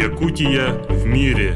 Якутия в мире.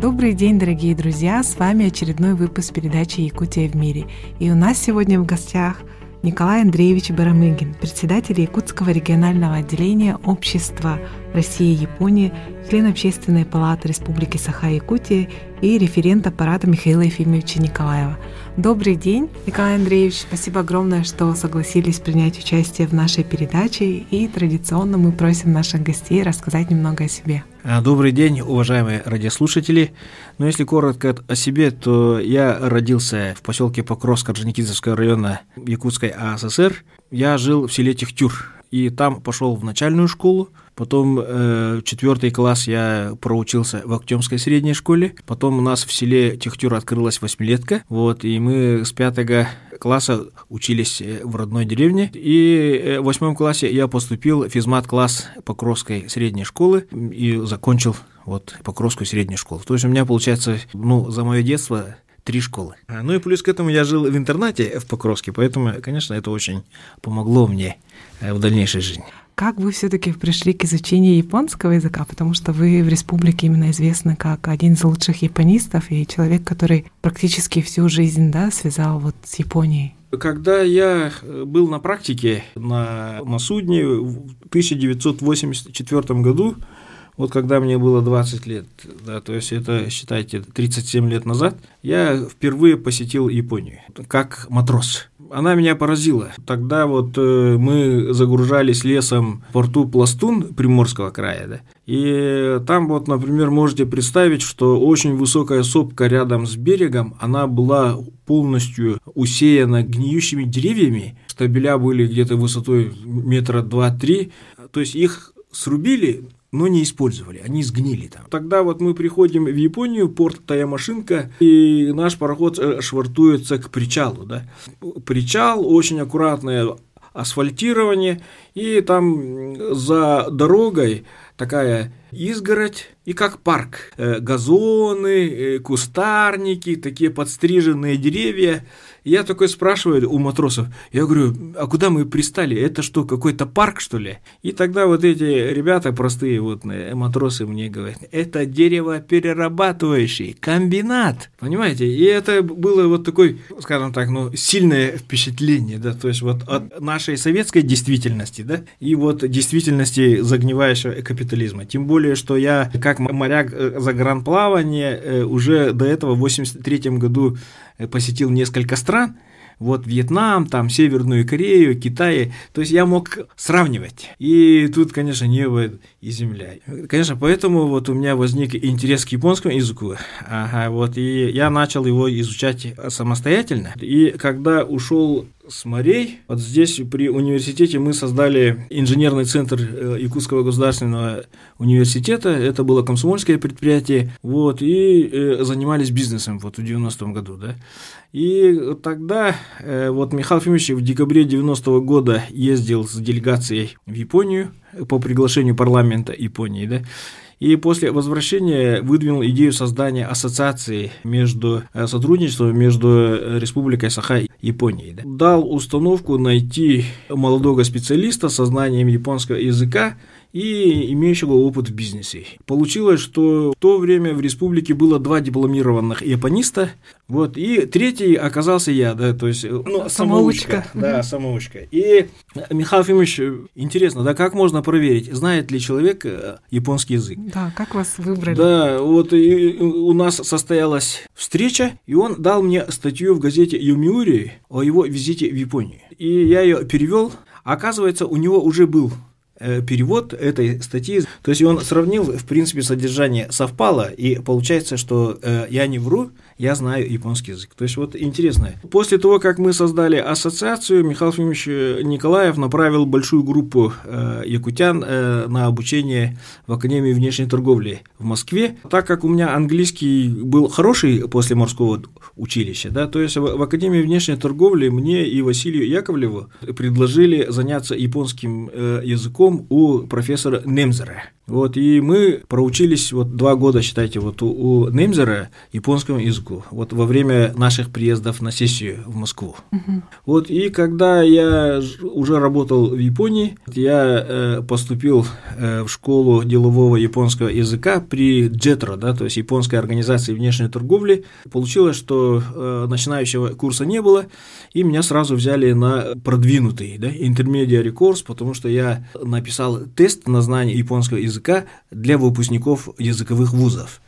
Добрый день, дорогие друзья! С вами очередной выпуск передачи «Якутия в мире». И у нас сегодня в гостях Николай Андреевич Барамыгин, председатель Якутского регионального отделения Общества России и Японии, член Общественной палаты Республики Саха-Якутия и референт аппарата Михаила Ефимовича Николаева. Добрый день, Николай Андреевич. Спасибо огромное, что согласились принять участие в нашей передаче. И традиционно мы просим наших гостей рассказать немного о себе. А, добрый день, уважаемые радиослушатели. Но ну, если коротко о себе, то я родился в поселке Покровск Орджоникидзевского района Якутской АССР. Я жил в селе Техтюр, и там пошел в начальную школу, Потом э, четвертый класс я проучился в Актемской средней школе. Потом у нас в селе Техтюр открылась восьмилетка. Вот, и мы с пятого класса учились э, в родной деревне. И э, в восьмом классе я поступил в физмат-класс Покровской средней школы и закончил вот Покровскую среднюю школу. То есть у меня, получается, ну, за мое детство три школы. А, ну и плюс к этому я жил в интернате в Покровске, поэтому, конечно, это очень помогло мне э, в дальнейшей жизни. Как вы все-таки пришли к изучению японского языка? Потому что вы в республике именно известны как один из лучших японистов и человек, который практически всю жизнь да, связал вот с Японией. Когда я был на практике на, на судне в 1984 году, вот когда мне было 20 лет, да, то есть это, считайте, 37 лет назад, я впервые посетил Японию как матрос. Она меня поразила. Тогда вот э, мы загружались лесом в порту Пластун Приморского края, да, и там вот, например, можете представить, что очень высокая сопка рядом с берегом, она была полностью усеяна гниющими деревьями, стабеля были где-то высотой метра два-три, то есть их срубили, но не использовали, они сгнили там. Тогда вот мы приходим в Японию, порт Таямашинка, и наш пароход э, швартуется к причалу, да. Причал, очень аккуратное асфальтирование, и там за дорогой такая изгородь и как парк. Э, газоны, э, кустарники, такие подстриженные деревья. Я такой спрашиваю у матросов, я говорю, а куда мы пристали? Это что, какой-то парк, что ли? И тогда вот эти ребята простые, вот э, матросы мне говорят, это дерево перерабатывающий комбинат, понимаете? И это было вот такой, скажем так, ну, сильное впечатление, да, то есть вот от нашей советской действительности, да, и вот действительности загнивающего капитализма. Тем более, что я как моряк э, загранплавания э, уже до этого в 83 году посетил несколько стран, вот Вьетнам, там Северную Корею, Китай. То есть я мог сравнивать. И тут, конечно, небо и земля. Конечно, поэтому вот у меня возник интерес к японскому языку. Ага, вот, и я начал его изучать самостоятельно. И когда ушел с морей. Вот здесь при университете мы создали инженерный центр э, Якутского государственного университета. Это было комсомольское предприятие. Вот, и э, занимались бизнесом вот в 90-м году, да. И тогда э, вот Михаил Ефимович в декабре 90-го года ездил с делегацией в Японию по приглашению парламента Японии, да, и после возвращения выдвинул идею создания ассоциации между э, сотрудничеством между э, Республикой Саха и Японией. Да. Дал установку найти молодого специалиста со знанием японского языка, и имеющего опыт в бизнесе. Получилось, что в то время в республике было два дипломированных япониста, вот, и третий оказался я, да, то есть, ну, самоучка. Да, самоучка. И, Михаил Ефимович, интересно, да, как можно проверить, знает ли человек э, японский язык? Да, как вас выбрали? Да, вот и у нас состоялась встреча, и он дал мне статью в газете Юмиури о его визите в Японию. И я ее перевел. Оказывается, у него уже был Э, перевод этой статьи. То есть он сравнил, в принципе, содержание совпало, и получается, что э, я не вру, я знаю японский язык. То есть вот интересно. После того, как мы создали ассоциацию, Михаил Ефимович Николаев направил большую группу э, якутян э, на обучение в Академии внешней торговли в Москве. Так как у меня английский был хороший после морского училища, да, то есть в, в Академии внешней торговли мне и Василию Яковлеву предложили заняться японским э, языком языком у профессора Немзера. Вот, и мы проучились вот два года, считайте, вот у, у Немзера японскому языку. вот во время наших приездов на сессию в Москву. Угу. Вот и когда я уже работал в Японии, я э, поступил э, в школу делового японского языка при JETRO, да, то есть японской организации внешней торговли. Получилось, что э, начинающего курса не было, и меня сразу взяли на продвинутый, да, intermediate курс, потому что я написал тест на знание японского языка для выпускников языковых вузов.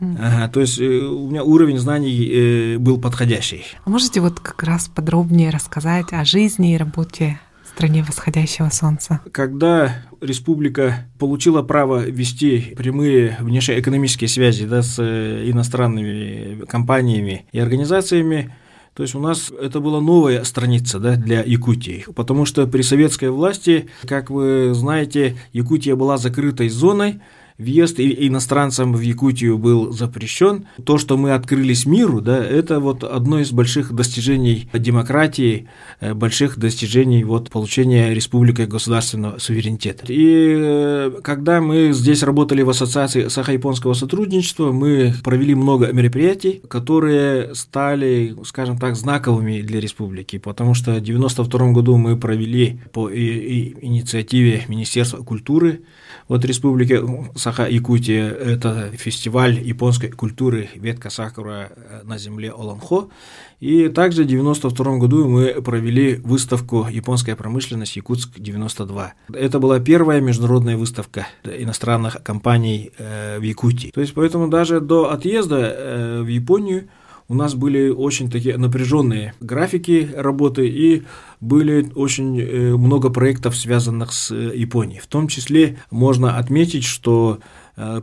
Ага, то есть э, у меня уровень знаний э, был подходящий. А можете вот как раз подробнее рассказать о жизни и работе в стране восходящего солнца? Когда республика получила право вести прямые внешнеэкономические связи да, с э, иностранными компаниями и организациями, то есть у нас это была новая страница да, для Якутии, потому что при советской власти, как вы знаете, Якутия была закрытой зоной, въезд иностранцам в Якутию был запрещен. То, что мы открылись миру, да, это вот одно из больших достижений демократии, э, больших достижений вот получения республикой государственного суверенитета. И э, когда мы здесь работали в ассоциации сахо-японского сотрудничества, мы провели много мероприятий, которые стали, скажем так, знаковыми для республики, потому что в 1992 году мы провели по инициативе Министерства культуры вот республики Саха-Якутия – это фестиваль японской культуры «Ветка сакура на земле Оламхо». И также в 1992 году мы провели выставку «Японская промышленность Якутск-92». Это была первая международная выставка иностранных компаний э, в Якутии. То есть поэтому даже до отъезда э, в Японию у нас были очень такие напряженные графики работы и были очень э, много проектов, связанных с э, Японией. В том числе можно отметить, что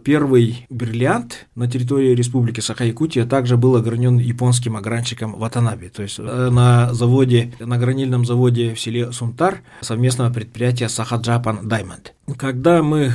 Первый бриллиант на территории Республики Саха-Якутия также был огранен японским огранщиком Ватанаби. То есть на заводе, на гранильном заводе в селе Сунтар совместного предприятия Саха Japan Diamond. Когда мы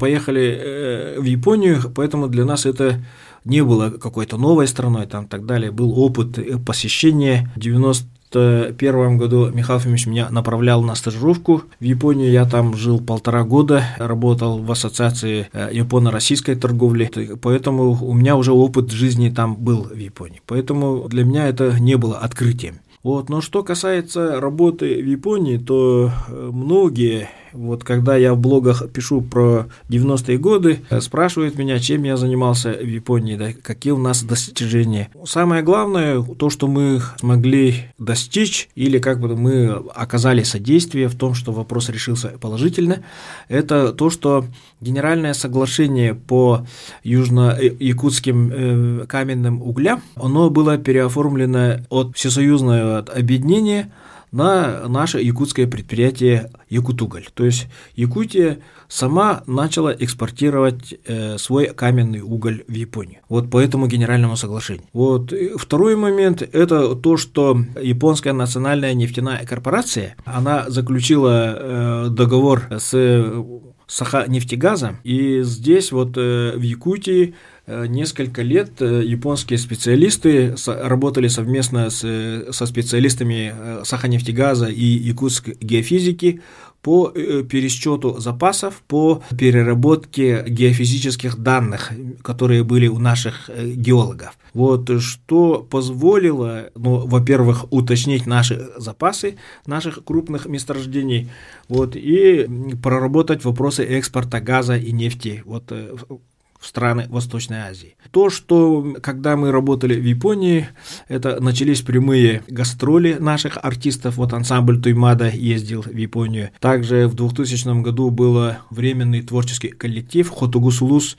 поехали в Японию, поэтому для нас это не было какой-то новой страной там так далее, был опыт посещения 90 1991 году Михаил Фимович меня направлял на стажировку в Японию. Я там жил полтора года, работал в ассоциации э, японо-российской торговли, поэтому у меня уже опыт жизни там был в Японии. Поэтому для меня это не было открытием. Вот. Но что касается работы в Японии, то э, многие вот когда я в блогах пишу про 90-е годы, спрашивают меня, чем я занимался в Японии, да, какие у нас достижения. Самое главное, то, что мы смогли достичь, или как бы мы оказали содействие в том, что вопрос решился положительно, это то, что Генеральное соглашение по южно-якутским э, каменным углям, оно было переоформлено от всесоюзного объединения на наше якутское предприятие Якутуголь. То есть Якутия сама начала экспортировать э, свой каменный уголь в Японию. Вот по этому генеральному соглашению. Вот второй момент – это то, что японская национальная нефтяная корпорация, она заключила э, договор с Саха-нефтегазом, и здесь вот э, в Якутии несколько лет э, японские специалисты работали совместно с, э, со специалистами Саханефтегаза и Якутск геофизики по пересчету запасов, по переработке геофизических данных, которые были у наших геологов. Вот что позволило, ну, во-первых, уточнить наши запасы наших крупных месторождений, вот, и проработать вопросы экспорта газа и нефти вот, в страны Восточной Азии. То, что когда мы работали в Японии, это начались прямые гастроли наших артистов. Вот ансамбль Туймада ездил в Японию. Также в 2000 году был временный творческий коллектив Хотугусулус.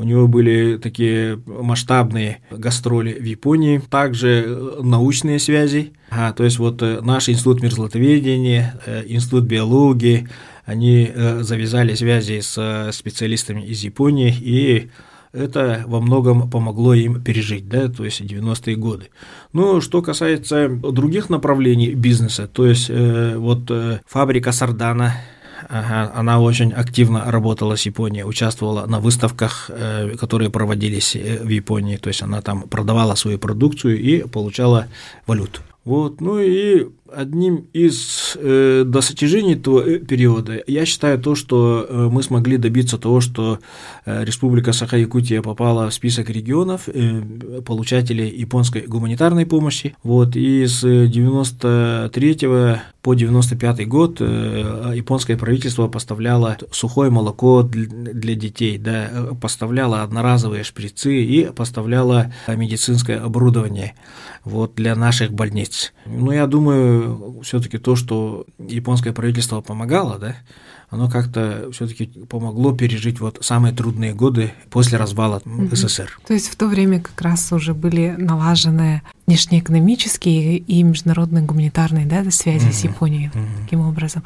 У него были такие масштабные гастроли в Японии. Также научные связи. А, то есть вот э, наш институт мерзлотоведения, э, институт биологии, они э, завязали связи с э, специалистами из Японии, и это во многом помогло им пережить, да, то есть 90-е годы. Ну, что касается других направлений бизнеса, то есть э, вот э, фабрика Сардана, Ага, она очень активно работала с Японией, участвовала на выставках, э, которые проводились в Японии, то есть она там продавала свою продукцию и получала валюту. Вот, ну и Одним из э, достижений этого э, периода я считаю то, что э, мы смогли добиться того, что э, Республика Саха-Якутия попала в список регионов э, получателей японской гуманитарной помощи. Вот, и с 93 по 95 год э, японское правительство поставляло сухое молоко для, детей, да, поставляло одноразовые шприцы и поставляло медицинское оборудование вот, для наших больниц. Но я думаю, все-таки то, что японское правительство помогало, да, оно как-то все-таки помогло пережить вот самые трудные годы после развала угу. СССР. То есть в то время как раз уже были налажены внешнеэкономические и международные гуманитарные да, связи угу. с Японией угу. таким образом.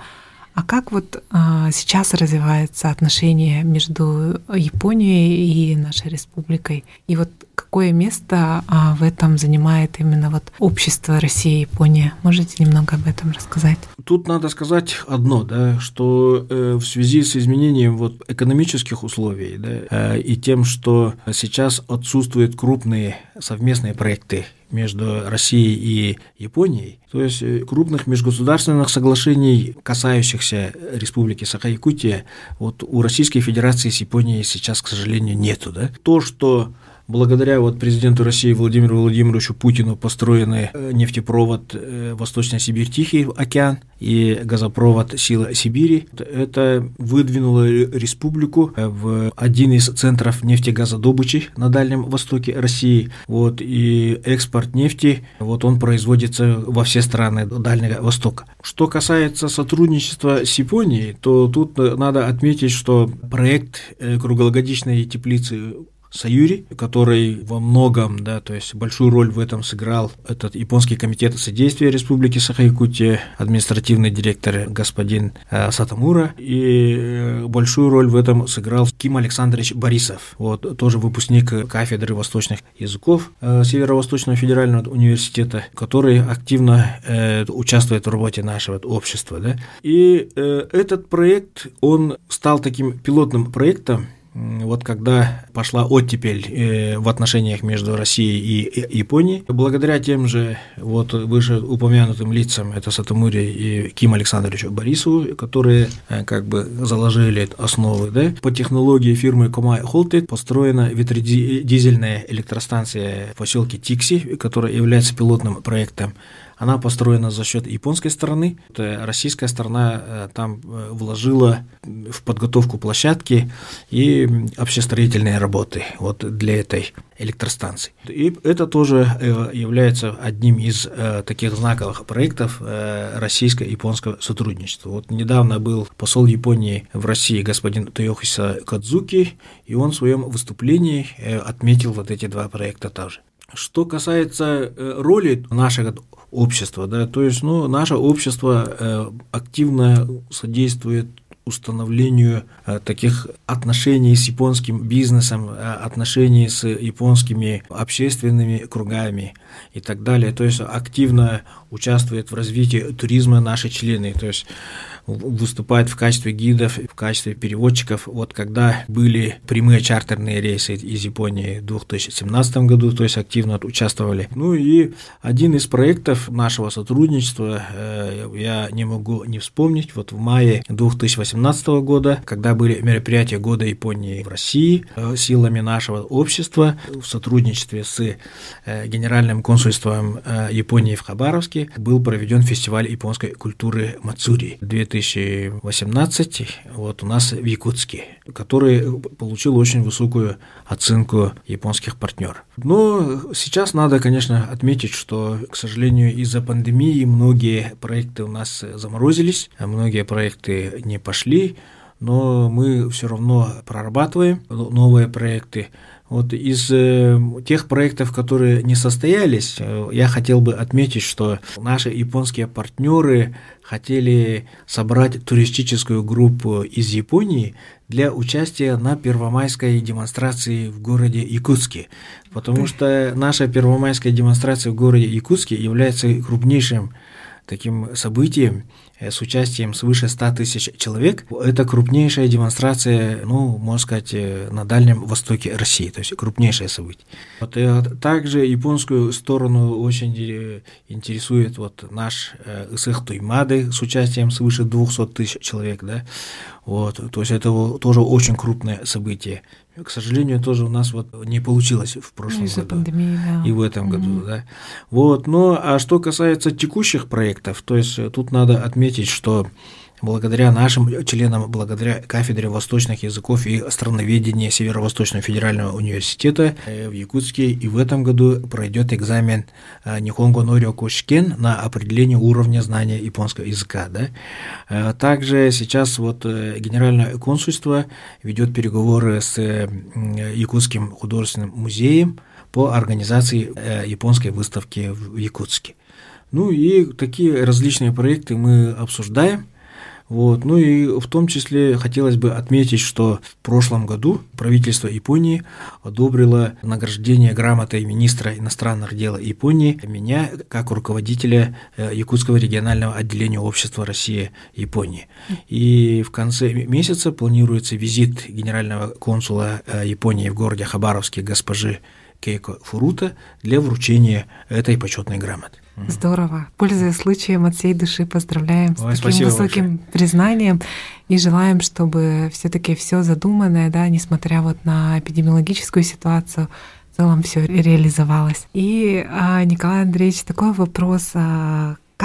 А как вот а, сейчас развивается отношение между Японией и нашей республикой? И вот какое место а, в этом занимает именно вот общество Россия и Япония? Можете немного об этом рассказать? Тут надо сказать одно, да, что э, в связи с изменением вот экономических условий да, э, и тем, что сейчас отсутствуют крупные совместные проекты между Россией и Японией, то есть э, крупных межгосударственных соглашений, касающихся Республики Саха-Якутия, вот у Российской Федерации с Японией сейчас, к сожалению, нету. Да? То, что благодаря вот президенту России Владимиру Владимировичу Путину построенный э, нефтепровод э, Восточная Сибирь-Тихий океан и газопровод Сила Сибири. Это выдвинуло республику э, в один из центров нефтегазодобычи на Дальнем Востоке России. Вот, и экспорт нефти, вот он производится во все страны Дальнего Востока. Что касается сотрудничества с Японией, то тут надо отметить, что проект круглогодичной теплицы Саюри, который во многом, да, то есть большую роль в этом сыграл этот японский комитет содействия Республики Саха-Якутия, административный директор господин э, Сатамура, и э, большую роль в этом сыграл Ким Александрович Борисов, вот, тоже выпускник кафедры восточных языков э, Северо-Восточного федерального университета, который активно э, участвует в работе нашего общества. Да? И э, этот проект, он стал таким пилотным проектом, вот когда пошла оттепель э, в отношениях между Россией и Японией, благодаря тем же вот выше упомянутым лицам, это Сатамури и Ким Александровичу Борисову, которые э, как бы заложили основы, да, по технологии фирмы Комай Холтек построена ветродизельная электростанция в поселке Тикси, которая является пилотным проектом она построена за счет японской стороны. Российская сторона э, там э, вложила в подготовку площадки и общестроительные работы вот для этой электростанции. И это тоже э, является одним из таких знаковых проектов российско-японского сотрудничества. Вот недавно был посол Японии в России господин Тойохиса Кадзуки, и он в своем выступлении отметил вот эти два проекта тоже. Что касается роли нашего общества, да, то есть, ну, наше общество э, активно содействует установлению э, таких отношений с японским бизнесом, э, отношений с японскими общественными кругами и так далее. То есть активно участвует в развитии туризма наши члены. То есть выступает в качестве гидов, в качестве переводчиков. Вот когда были прямые чартерные рейсы из Японии в 2017 году, то есть активно участвовали. Ну и один из проектов нашего сотрудничества, э, я не могу не вспомнить, вот в мае 2018 года, когда были мероприятия года Японии в России, э, силами нашего общества в сотрудничестве с э, Генеральным консульством Японии в Хабаровске был проведен фестиваль японской культуры Мацури 2000 2018 вот у нас в Якутске, который получил очень высокую оценку японских партнеров. Но сейчас надо, конечно, отметить, что, к сожалению, из-за пандемии многие проекты у нас заморозились, многие проекты не пошли, но мы все равно прорабатываем новые проекты. Вот из э, тех проектов, которые не состоялись, э, я хотел бы отметить, что наши японские партнеры хотели собрать туристическую группу из Японии для участия на первомайской демонстрации в городе Якутске, потому что наша первомайская демонстрация в городе Якутске является крупнейшим таким событием с участием свыше 100 тысяч человек. Это крупнейшая демонстрация, ну, можно сказать, э, на Дальнем Востоке России, то есть крупнейшее событие. Вот, и также японскую сторону очень интересует вот наш Исых Туймады с участием свыше 200 тысяч человек, да, вот, то есть это тоже очень крупное событие. К сожалению, тоже у нас вот не получилось в прошлом Из-за году. пандемии, да. И в этом году, да. Вот, ну, а что касается текущих проектов, то есть тут надо отметить, что благодаря нашим членам, благодаря кафедре восточных языков и страноведения Северо-Восточного федерального университета э, в Якутске и в этом году пройдет экзамен э, Нихонго Норио Кошкен на определение уровня знания японского языка. Да? Э, Также сейчас вот Генеральное консульство ведет переговоры с Якутским художественным музеем по организации японской выставки в Якутске. Ну и такие различные проекты мы обсуждаем. Вот. Ну и в том числе хотелось бы отметить, что в прошлом году правительство Японии одобрило награждение грамотой министра иностранных дел Японии меня как руководителя э, Якутского регионального отделения общества России Японии. И в конце месяца планируется визит генерального консула э, Японии в городе Хабаровске госпожи Кейко Фурута для вручения этой почетной грамоты. Здорово. Пользуясь случаем, от всей души поздравляем с Ой, таким спасибо высоким признанием и желаем, чтобы все-таки все задуманное, да, несмотря вот на эпидемиологическую ситуацию, в целом все реализовалось. И, а, Николай Андреевич, такой вопрос.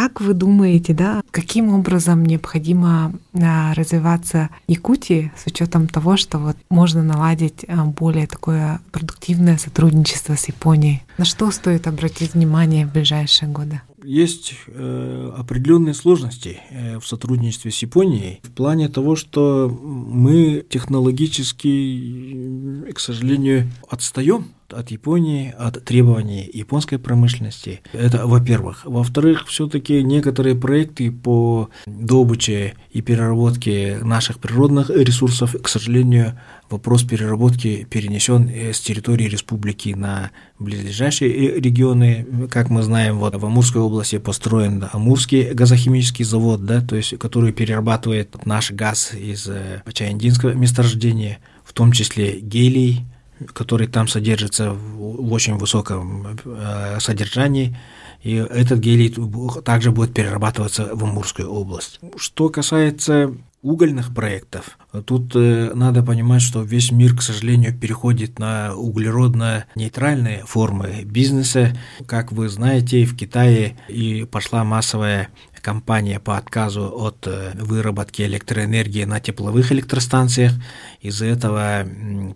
Как вы думаете, да, каким образом необходимо а, развиваться Якутии с учетом того, что вот можно наладить а, более такое продуктивное сотрудничество с Японией? На что стоит обратить внимание в ближайшие годы? Есть э, определенные сложности э, в сотрудничестве с Японией в плане того, что мы технологически, э, к сожалению, отстаем от Японии, от требований японской промышленности. Это во-первых. Во-вторых, все-таки некоторые проекты по добыче и переработке наших природных ресурсов, к сожалению, вопрос переработки перенесен с территории республики на близлежащие э, регионы. Как мы знаем, вот в Амурской области построен Амурский газохимический завод, да, то есть который перерабатывает наш газ из э, Чаяндинского месторождения, в том числе гелий, который там содержится в очень высоком э, содержании, и этот гелий также будет перерабатываться в Амурскую область. Что касается угольных проектов, тут э, надо понимать, что весь мир, к сожалению, переходит на углеродно-нейтральные формы бизнеса. Как вы знаете, в Китае и пошла массовая кампания по отказу от э, выработки электроэнергии на тепловых электростанциях. Из-за этого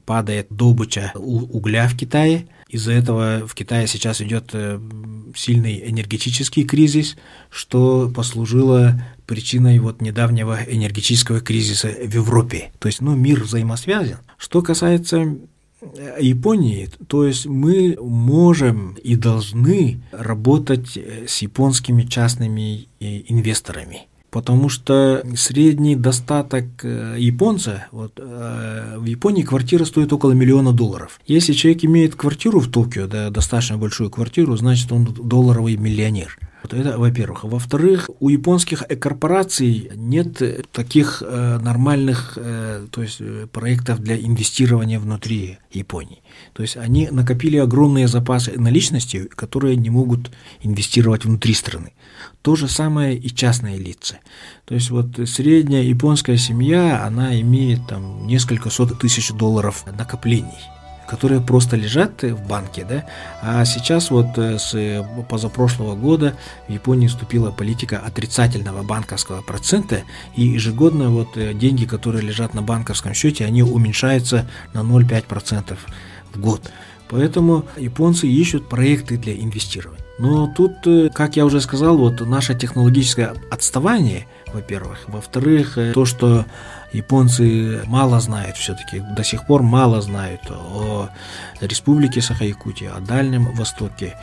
падает добыча угля в Китае. Из-за этого в Китае сейчас идет э, сильный энергетический кризис, что послужило причиной вот недавнего энергетического кризиса в Европе. То есть, ну, мир взаимосвязан. Что касается Японии, то есть мы можем и должны работать э, с японскими частными э, инвесторами. Потому что средний достаток э, японца, вот, э, в Японии квартира стоит около миллиона долларов. Если человек имеет квартиру в Токио, да, достаточно большую квартиру, значит он долларовый миллионер. Вот это, во-первых. Во-вторых, у японских корпораций нет э, таких э, нормальных э, то есть, проектов для инвестирования внутри Японии. То есть они накопили огромные запасы наличности, которые не могут инвестировать внутри страны. То же самое и частные лица. То есть вот средняя японская семья, она имеет там несколько сот тысяч долларов накоплений которые просто лежат в банке, да, а сейчас вот э, с э, позапрошлого года в Японии вступила политика отрицательного банковского процента, и ежегодно вот э, деньги, которые лежат на банковском счете, они уменьшаются на 0,5% в год. Поэтому японцы ищут проекты для инвестирования. Но тут, э, как я уже сказал, вот наше технологическое отставание, во-первых. Во-вторых, э, то, что японцы мало знают все-таки, до сих пор мало знают о республике Саха-Якутия, о Дальнем Востоке.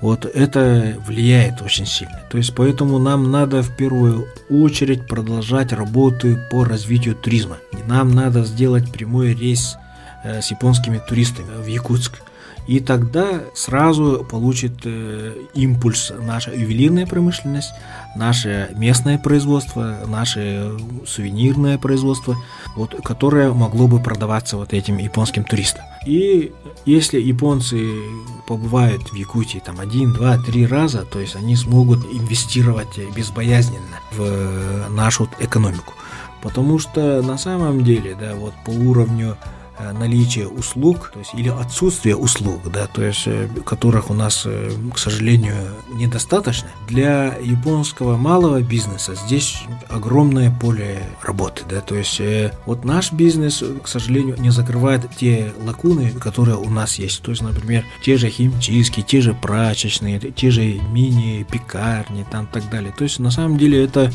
Вот это влияет очень сильно. То есть поэтому нам надо в первую очередь продолжать работу по развитию туризма. Нам надо сделать прямой рейс э, с японскими туристами в Якутск. И тогда сразу получит э, импульс наша ювелирная промышленность, наше местное производство, наше сувенирное производство, вот, которое могло бы продаваться вот этим японским туристам. И если японцы побывают в Якутии там один, два, три раза, то есть они смогут инвестировать безбоязненно в нашу экономику. Потому что на самом деле, да, вот по уровню Э, наличие услуг, то есть или отсутствие услуг, да, то есть э, которых у нас, э, к сожалению, недостаточно. Для японского малого бизнеса здесь огромное поле работы, да, то есть вот наш бизнес, к сожалению, не закрывает те лакуны, которые у нас есть. То есть, например, те же химчистки, те же прачечные, те же мини-пекарни, там так далее. То есть, на самом деле, это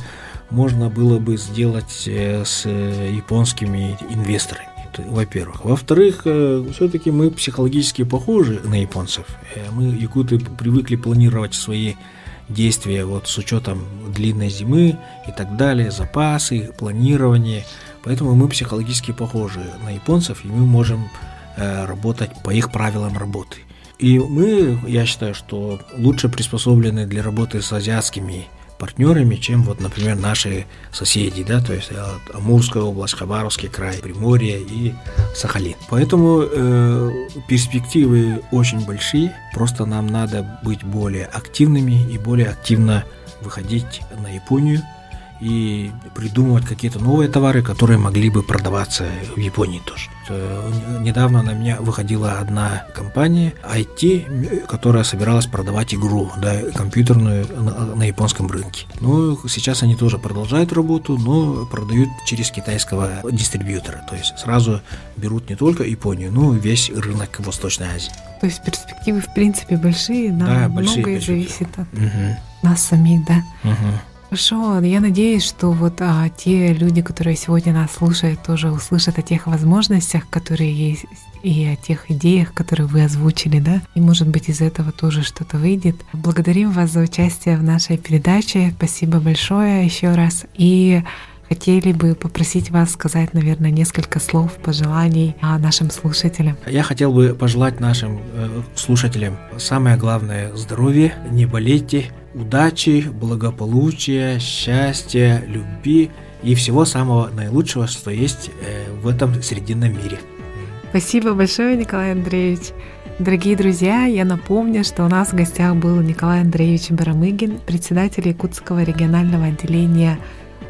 можно было бы сделать с японскими инвесторами во-первых. Во-вторых, э, все-таки мы психологически похожи на японцев. Э, мы, якуты, привыкли планировать свои действия вот с учетом длинной зимы и так далее, запасы, планирование. Поэтому мы психологически похожи на японцев, и мы можем э, работать по их правилам работы. И мы, я считаю, что лучше приспособлены для работы с азиатскими партнерами, чем вот, например, наши соседи, да, то есть э, Амурская область, Хабаровский край, Приморье и Сахалин. Поэтому э, перспективы очень большие, просто нам надо быть более активными и более активно выходить на Японию, и придумывать какие-то новые товары, которые могли бы продаваться в Японии тоже. Недавно на меня выходила одна компания IT, которая собиралась продавать игру, да, компьютерную на, на японском рынке. Ну, сейчас они тоже продолжают работу, но продают через китайского дистрибьютора. То есть сразу берут не только Японию, но и весь рынок Восточной Азии. То есть перспективы в принципе большие, нам да, большие многое зависит от угу. нас самих, да. Угу. Хорошо, я надеюсь, что вот а, те люди, которые сегодня нас слушают, тоже услышат о тех возможностях, которые есть, и о тех идеях, которые вы озвучили, да, и может быть из этого тоже что-то выйдет. Благодарим вас за участие в нашей передаче, спасибо большое еще раз, и хотели бы попросить вас сказать, наверное, несколько слов, пожеланий нашим слушателям. Я хотел бы пожелать нашим э, слушателям самое главное – здоровье, не болейте, удачи, благополучия, счастья, любви и всего самого наилучшего, что есть э, в этом срединном мире. Спасибо большое, Николай Андреевич. Дорогие друзья, я напомню, что у нас в гостях был Николай Андреевич Барамыгин, председатель Якутского регионального отделения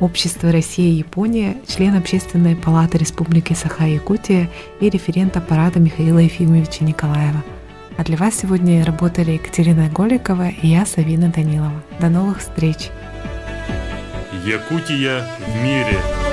Общества Россия и Япония, член Общественной палаты Республики Саха-Якутия и референт аппарата Михаила Ефимовича Николаева – а для вас сегодня работали Екатерина Голикова и я, Савина Данилова. До новых встреч! Якутия в мире!